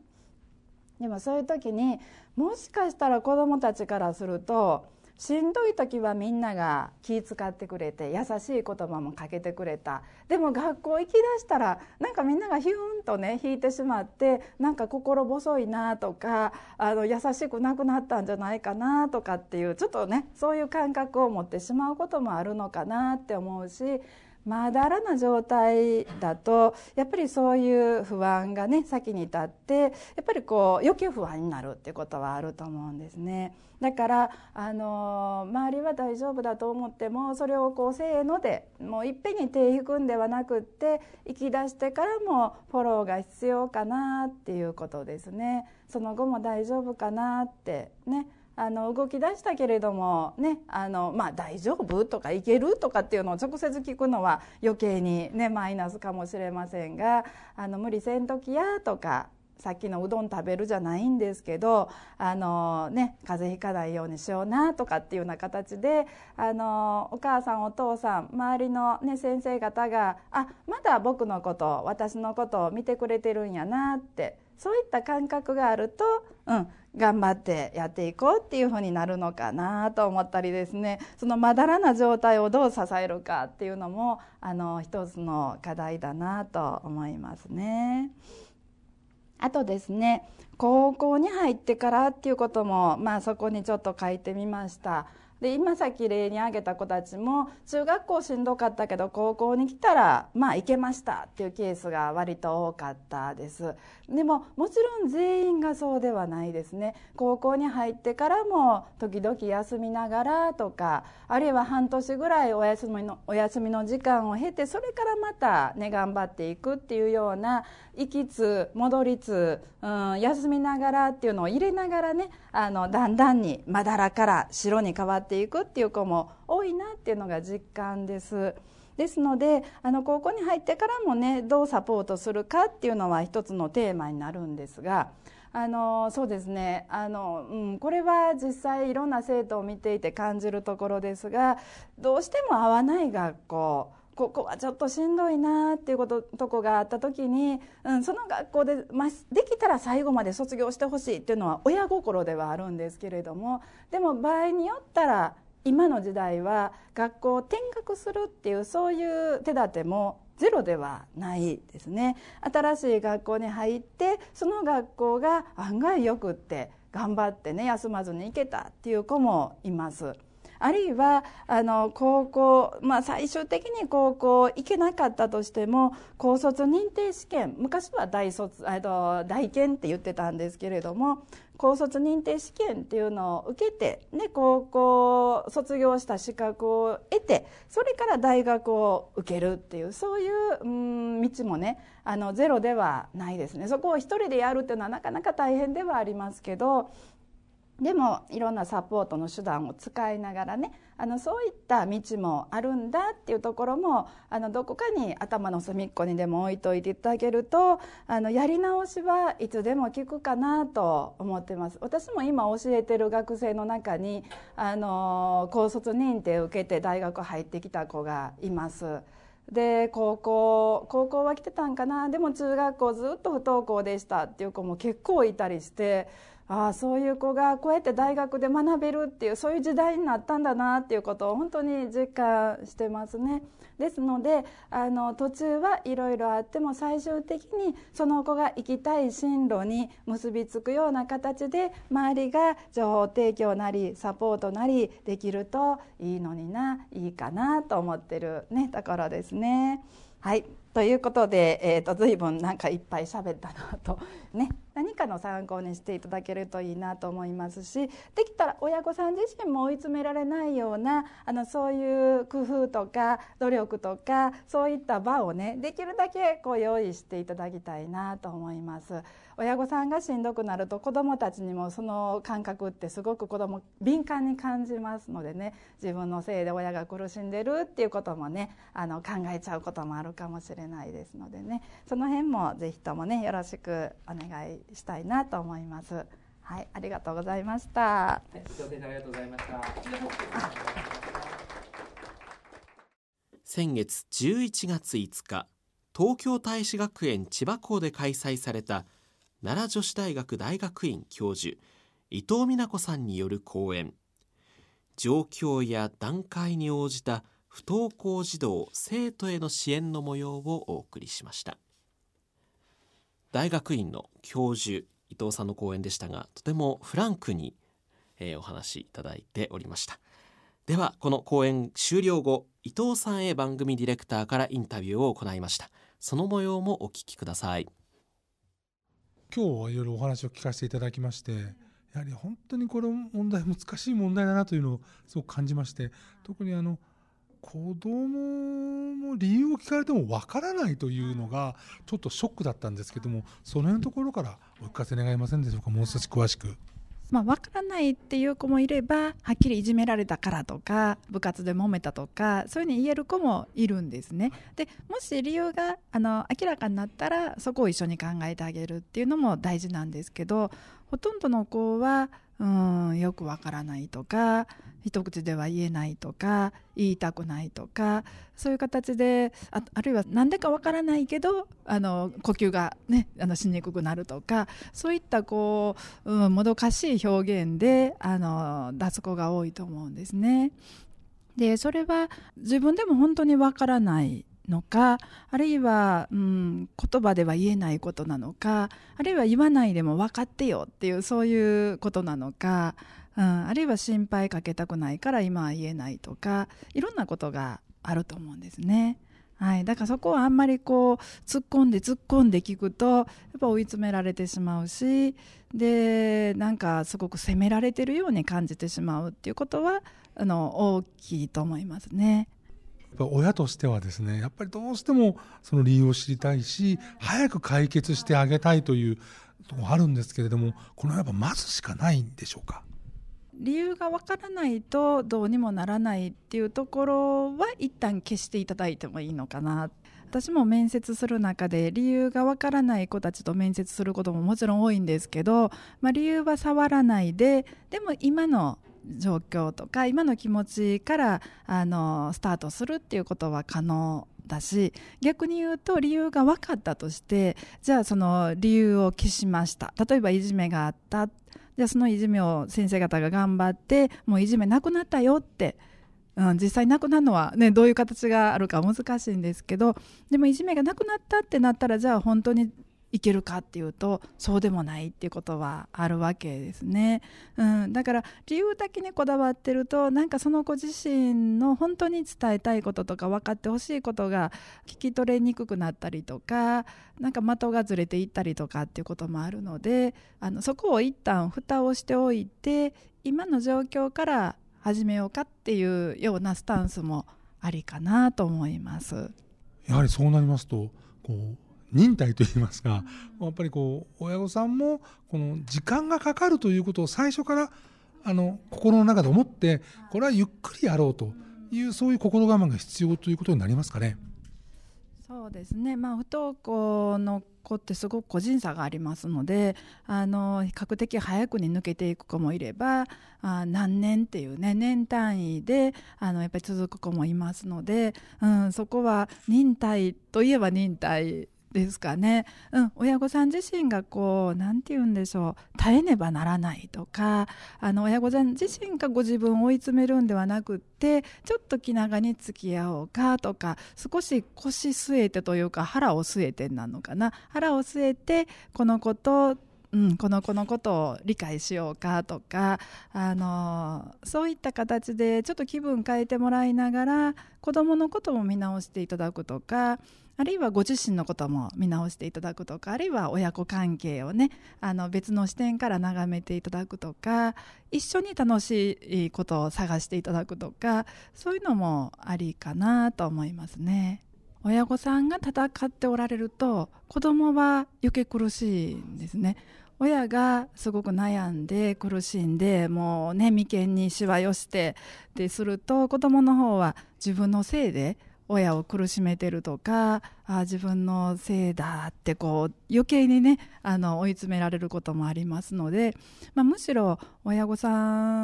でもそういう時にもしかしたら子どもたちからするとしんどい時はみんなが気遣ってくれて優しい言葉もかけてくれた。でも学校行きだしたらなんかみんながヒューンとね引いてしまってなんか心細いなとかあの優しくなくなったんじゃないかなとかっていうちょっとねそういう感覚を持ってしまうこともあるのかなって思うしまだらな状態だとやっぱりそういう不安がね先に立ってやっぱりこう余計不安になるっていうことはあると思うんですね。だからあの周りは大丈夫だと思ってもそれをこうせーのでもういっぺんに手引くんではなくって行き出してからもフォローが必要かなっていうことですね。その後も大丈夫かなってねあの動き出したけれどもねあの、まあ、大丈夫とかいけるとかっていうのを直接聞くのは余計に、ね、マイナスかもしれませんがあの無理せんときやとかさっきのうどん食べるじゃないんですけどあの、ね、風邪ひかないようにしようなとかっていうような形であのお母さんお父さん周りの、ね、先生方があまだ僕のこと私のことを見てくれてるんやなってそういった感覚があると、うん、頑張ってやっていこうっていうふうになるのかなと思ったりですねそのまだらな状態をどう支えるかっていうのもあの一つの課題だなと思いますね。あとですね高校に入ってからっていうことも、まあ、そこにちょっと書いてみました。で今さっき例に挙げた子たちも中学校しんどかったけど高校に来たらまあ行けましたっていうケースが割と多かったです。でももちろん全員がそうではないですね。高校に入ってからも時々休みながらとかあるいは半年ぐらいお休みのお休みの時間を経てそれからまたね頑張っていくっていうような行きつ戻りつ、うん、休みながらっていうのを入れながらねあのだんだんにまだらから白に変わってていくっていう子も多いなっていうのが実感です。ですのであの高校に入ってからもねどうサポートするかっていうのは一つのテーマになるんですが。あのそうですねあの、うん、これは実際いろんな生徒を見ていて感じるところですがどうしても合わない学校ここはちょっとしんどいなっていうこととこがあった時に、うん、その学校で、まあ、できたら最後まで卒業してほしいっていうのは親心ではあるんですけれどもでも場合によったら今の時代は学校を転学するっていうそういう手立てもゼロではないですね新しい学校に入ってその学校が案外よくって頑張ってね休まずに行けたっていう子もいます。あるいはあの高校、まあ、最終的に高校行けなかったとしても高卒認定試験昔は大卒と大検って言ってたんですけれども高卒認定試験っていうのを受けて、ね、高校卒業した資格を得てそれから大学を受けるっていうそういう、うん、道もねあのゼロではないですね。そこを一人でやるっていうのはなかなか大変ではありますけどでもいろんなサポートの手段を使いながらねあのそういった道もあるんだっていうところもあのどこかに頭の隅っこにでも置いといていただけるとあのやり直しはいつでも効くかなと思ってます私も今教えてる学生の中にあの高卒認定を受けて大学入ってきた子がいます。で高校高校は来てたんかなでも中学校ずっと不登校でしたっていう子も結構いたりしてああそういう子がこうやって大学で学べるっていうそういう時代になったんだなっていうことを本当に実感してますね。ですのであの途中はいろいろあっても最終的にその子が行きたい進路に結びつくような形で周りが情報提供なりサポートなりできるといいのにないいかなと思ってるねところですね。はいということで、えーと、随分なんかいっぱい喋ったなとね何かの参考にしていただけるといいなと思いますしできたら親御さん自身も追い詰められないようなあのそういう工夫とか努力とかそういった場をねできるだけこう用意していただきたいなと思います。親御さんがしんどくなると子どもたちにもその感覚ってすごく子ども敏感に感じますのでね自分のせいで親が苦しんでるっていうこともねあの考えちゃうこともあるかもしれないですのでねその辺も是非ともねよろしくお願いしたいなと思います。はい、ありがとうございました。はい、ありがとうございました。先月11月5日、東京大使学園千葉校で開催された奈良女子大学大学院教授伊藤美奈子さんによる講演状況や段階に応じた不登校児童生徒への支援の模様をお送りしました大学院の教授伊藤さんの講演でしたがとてもフランクに、えー、お話しいただいておりました。ではこの講演終了後伊藤さんへ番組ディレクターからインタビューを行いました。その模様もお聞きください。今日はいろいろお話を聞かせていただきましてやはり本当にこれ問題難しい問題だなというのをすごく感じまして特にあの子供も理由を聞かれてもわからないというのがちょっとショックだったんですけどもその辺のところからお聞かせ願えませんでしょうか？もう少し詳しく。まあ、分からないっていう子もいればはっきりいじめられたからとか部活で揉めたとかそういうふうに言える子もいるんですね。でもし理由があの明らかになったらそこを一緒に考えてあげるっていうのも大事なんですけどほとんどの子はうんよくわからないとか一口では言えないとか言いたくないとかそういう形でああるいは何でかわからないけどあの呼吸が、ね、あのしにくくなるとかそういったこう、うん、もどかしい表現であの出す子が多いと思うんですね。でそれは自分でも本当にわからないのかあるいは、うん、言葉では言えないことなのかあるいは言わないでも分かってよっていうそういうことなのか、うん、あるいは心配かけたくないから今は言えないとかいろんなことがあると思うんですね。はい、だからそこはあんまりこう突っ込んで突っ込んで聞くとやっぱ追い詰められてしまうしでなんかすごく責められてるように感じてしまうっていうことはあの大きいと思いますね。やっぱ親としてはですねやっぱりどうしてもその理由を知りたいし早く解決してあげたいというところあるんですけれどもこのやっぱ待つしかないんでしょうか？理由がわからないとどうにもならないっていうところは一旦消していただいてもいいのかな。私も面接する中で理由がわからない子たちと面接することももちろん多いんですけど、まあ、理由は触らないででも今の状況とか今の気持ちからあのスタートするっていうことは可能だし逆に言うと理由が分かったとしてじゃあその理由を消しました。例えばいじめがあった。じゃあそのいじめを先生方が頑張ってもういじめなくなったよって。うん、実際なくなるのは、ね、どういう形があるか難しいんですけどでもいじめがなくなったってなったらじゃあ本当にいけるかっていうとそうでもないっていうことはあるわけですね、うん、だから理由だけにこだわってるとなんかその子自身の本当に伝えたいこととか分かってほしいことが聞き取れにくくなったりとかなんか的がずれていったりとかっていうこともあるのであのそこを一旦蓋をしておいて今の状況から始めようかっていうようなスタンスもありかなと思います。やはりそうなりますとこう忍耐といいますか、やっぱりこう親御さんもこの時間がかかるということを最初からあの心の中で思ってこれはゆっくりやろうというそういう心我慢が必要ということになりますかね。そうですね、まあ、不登校の子ってすごく個人差がありますのであの比較的早くに抜けていく子もいればあ何年っていうね年単位であのやっぱり続く子もいますので、うん、そこは忍耐といえば忍耐ですかね、うん、親御さん自身がこう何て言うんでしょう。耐えねばならないとかあの親御さん自身がご自分を追い詰めるんではなくってちょっと気長に付き合おうかとか少し腰据えてというか腹を据えてなのかな。腹を据えてこの子とうん、この子のことを理解しようかとかあのそういった形でちょっと気分変えてもらいながら子どものことも見直していただくとかあるいはご自身のことも見直していただくとかあるいは親子関係をねあの別の視点から眺めていただくとか一緒に楽しいことを探していただくとかそういうのもありかなと思いますね。親御さんが戦っておられると子供は余計苦しいんですね。親がすごく悩んで苦しんでもうね眉間にしわ寄してですると子供の方は自分のせいで親を苦しめてるとかあ自分のせいだってこう余計にねあの追い詰められることもありますので、まあ、むしろ親御さ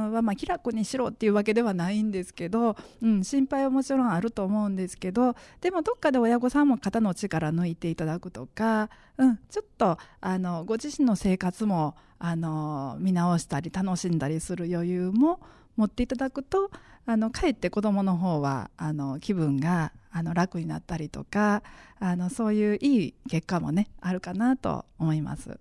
んはまあ気楽にしろっていうわけではないんですけど、うん、心配はもちろんあると思うんですけどでもどっかで親御さんも肩の力抜いていただくとか、うん、ちょっとあのご自身の生活もあの見直したり楽しんだりする余裕も持っていただくとあのかえって子どもの方はあの気分があの楽になったりとかあのそういういい結果もねあるかなと思います。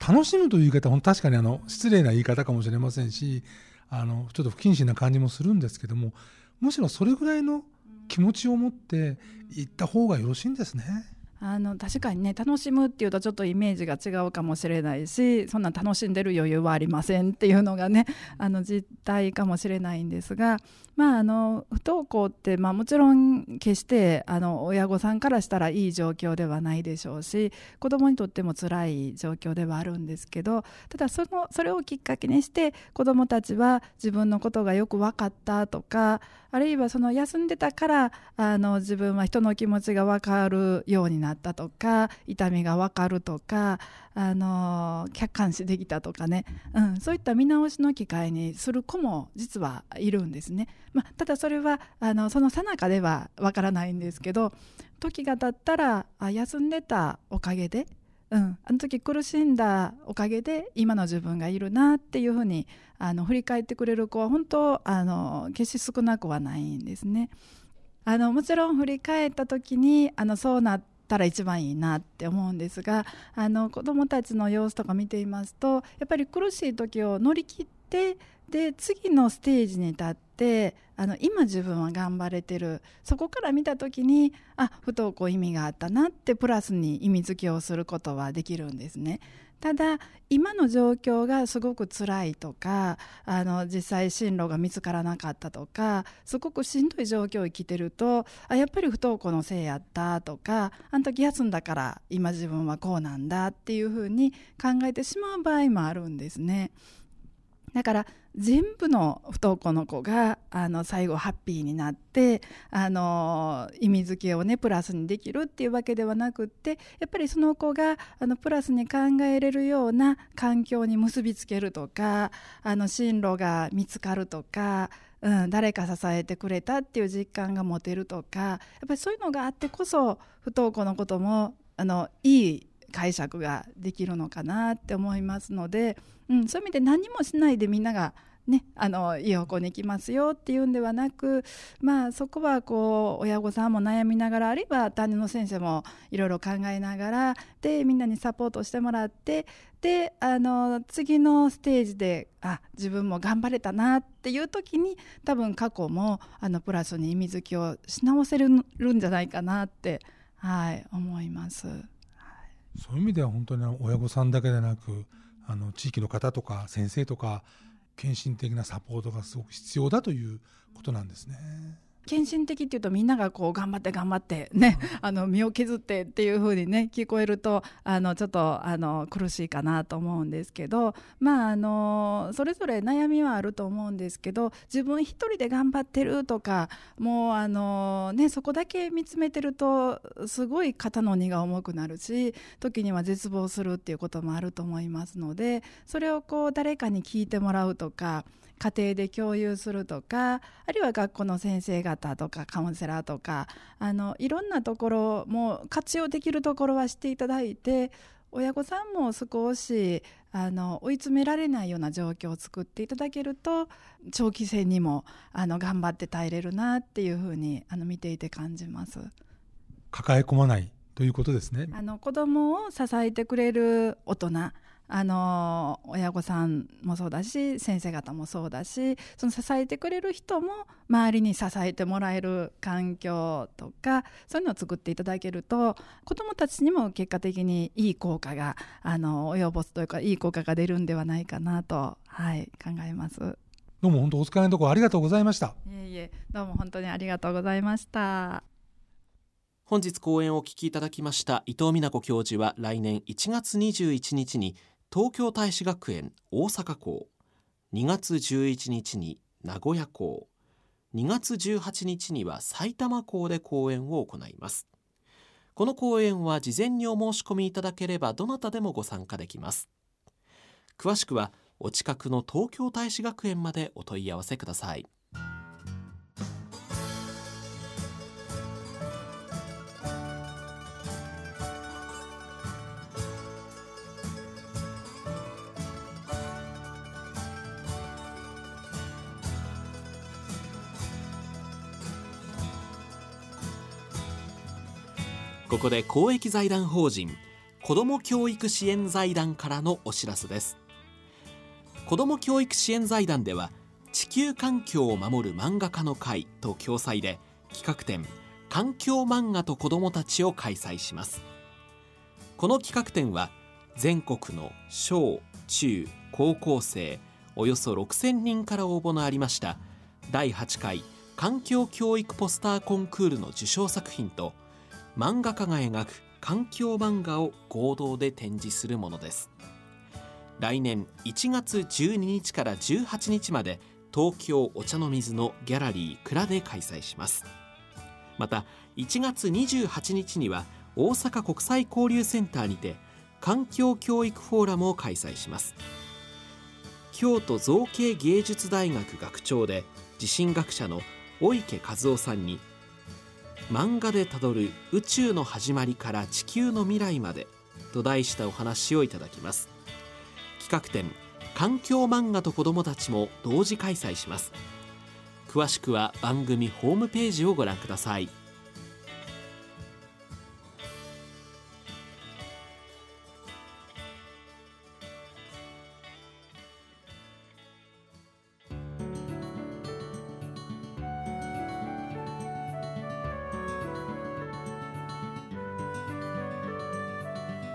楽しむという言い方は確かにあの失礼な言い方かもしれませんしあのちょっと不謹慎な感じもするんですけどもむしろそれぐらいの気持ちを持って行った方がよろしいんですね。あの確かにね楽しむっていうとちょっとイメージが違うかもしれないしそんな楽しんでる余裕はありませんっていうのがねあの実態かもしれないんですがまああの不登校って、まあ、もちろん決してあの親御さんからしたらいい状況ではないでしょうし子どもにとっても辛い状況ではあるんですけどただそのそれをきっかけにして子どもたちは自分のことがよく分かったとかあるいはその休んでたからあの自分は人の気持ちが分かるようになったとか痛みが分かるとかあの客観視できたとかね、うん、そういった見直しの機会にする子も実はいるんですね。まあ、ただそれはあのその最中では分からないんですけど時が経ったらあ休んでたおかげでうん、あの時苦しんだおかげで今の自分がいるなっていうふうにあの振り返ってくれる子は本当あの決して少なくはないんですね。あのもちろん振り返った時にあのそうなったら一番いいなって思うんですがあの子どもたちの様子とか見ていますとやっぱり苦しい時を乗り切ってで次のステージに立ってあの今自分は頑張れてるそこから見た時にあ不登校意味があったなってプラスに意味付けをすることはできるんですね。ただ今の状況がすごく辛いとかあの実際進路が見つからなかったとかすごくしんどい状況を生きてるとあやっぱり不登校のせいやったとかあの時休んだから今自分はこうなんだっていうふうに考えてしまう場合もあるんですね。だから全部の不登校の子があの最後ハッピーになってあの意味付けをねプラスにできるっていうわけではなくってやっぱりその子があのプラスに考えれるような環境に結びつけるとかあの進路が見つかるとかうん、誰か支えてくれたっていう実感が持てるとかやっぱりそういうのがあってこそ不登校のこともあのいい解釈ができるのかなって思いますので、うん、そういう意味で何もしないでみんながね、あのいい方向に行きますよっていうんではなく、まあ、そこはこう親御さんも悩みながらあるいは担任の先生もいろいろ考えながらでみんなにサポートしてもらってであの次のステージであ自分も頑張れたなっていう時に多分過去もあのプラスに意味づけをし直せるんじゃないかなって、はい、思います。そういう意味では本当に親御さんだけでなくあの地域の方とか先生とか献身的なサポートがすごく必要だということなんですね。献身的っていうとみんながこう頑張って頑張ってね、あの身を削ってっていう風にね聞こえるとあのちょっとあの苦しいかなと思うんですけどまああのそれぞれ悩みはあると思うんですけど自分一人で頑張ってるとかもうあのねそこだけ見つめてるとすごい肩の荷が重くなるし時には絶望するっていうこともあると思いますのでそれをこう誰かに聞いてもらうとか家庭で共有するとかあるいは学校の先生方とかカウンセラーとかあのいろんなところも活用できるところはしていただいて親御さんも少しあの追い詰められないような状況を作っていただけると長期戦にもあの頑張って耐えれるなっていうふうにあの見ていて感じます。抱え込まないということですね。あの子供を支えてくれる大人あの親御さんもそうだし先生方もそうだしその支えてくれる人も周りに支えてもらえる環境とかそういうのを作っていただけると子どもたちにも結果的にいい効果があの及ぼすというかいい効果が出るんではないかなと、はい、考えます。どうも本当お疲れのところありがとうございました。いえいえどうも本当にありがとうございました。本日講演をお聞きいただきました伊藤美奈子教授は来年1月21日に東京大使学園大阪校。2月11日に名古屋校。2月18日には埼玉校で講演を行います。この講演は事前にお申し込みいただければどなたでもご参加できます。詳しくはお近くの東京大使学園までお問い合わせください。ここで公益財団法人子ども教育支援財団からのお知らせです。子ども教育支援財団では地球環境を守る漫画家の会と共催で企画展環境漫画と子どもたちを開催します。この企画展は全国の小中高校生およそ6000人から応募のありました第8回環境教育ポスターコンクールの受賞作品と漫画家が描く環境漫画を合同で展示するものです。来年1月12日から18日まで東京お茶の水のギャラリー蔵で開催します。また1月28日には大阪国際交流センターにて環境教育フォーラムを開催します。京都造形芸術大学学長で地震学者の小池和夫さんに漫画でたどる宇宙の始まりから地球の未来までと題したお話をいただきます。企画展環境漫画と子どもたちも同時開催します。詳しくは番組ホームページをご覧ください。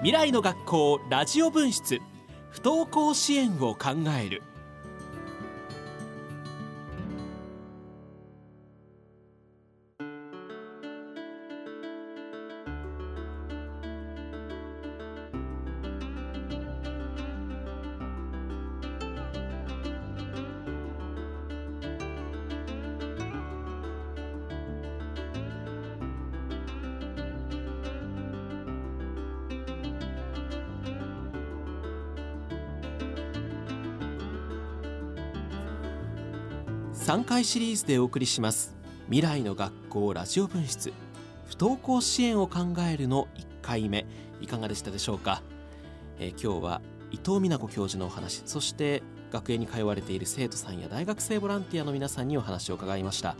未来の学校ラジオ分室不登校支援を考える。回シリーズでお送りします。未来の学校ラジオ分室。不登校支援を考えるの1回目。いかがでしたでしょうか、えー今日は伊藤美奈子教授のお話。そして学園に通われている生徒さんや大学生ボランティアの皆さんにお話を伺いました。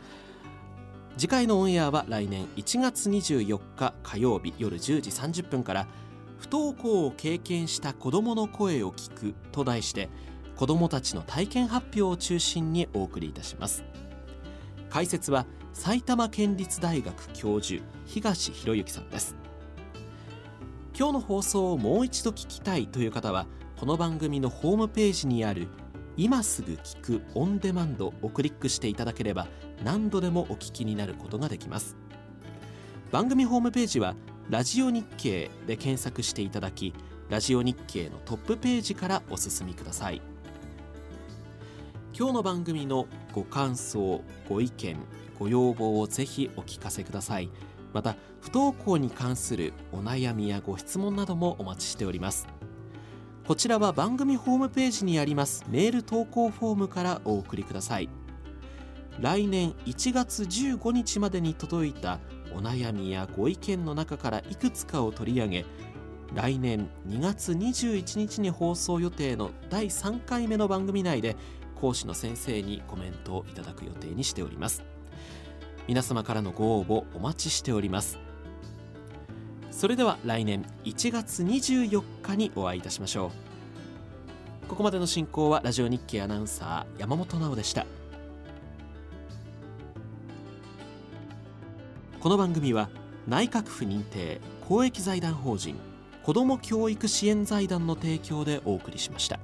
次回のオンエアは来年1月24日火曜日夜10時30分から不登校を経験した子どもの声を聞くと題して子どもたちの体験発表を中心にお送りいたします。解説は埼玉県立大学教授東博之さんです。今日の放送をもう一度聞きたいという方はこの番組のホームページにある今すぐ聞くオンデマンドをクリックしていただければ何度でもお聞きになることができます。番組ホームページはラジオ日経で検索していただきラジオ日経のトップページからお進みください。今日の番組のご感想ご意見ご要望をぜひお聞かせください。また不登校に関するお悩みやご質問などもお待ちしております。こちらは番組ホームページにありますメール投稿フォームからお送りください。来年1月15日までに届いたお悩みやご意見の中からいくつかを取り上げ来年2月21日に放送予定の第3回目の番組内で講師の先生にコメントをいただく予定にしております。皆様からのご応募お待ちしております。それでは来年1月24日にお会いいたしましょう。ここまでの進行はラジオ日経アナウンサー山本直でした。この番組は内閣府認定公益財団法人子ども教育支援財団の提供でお送りしました。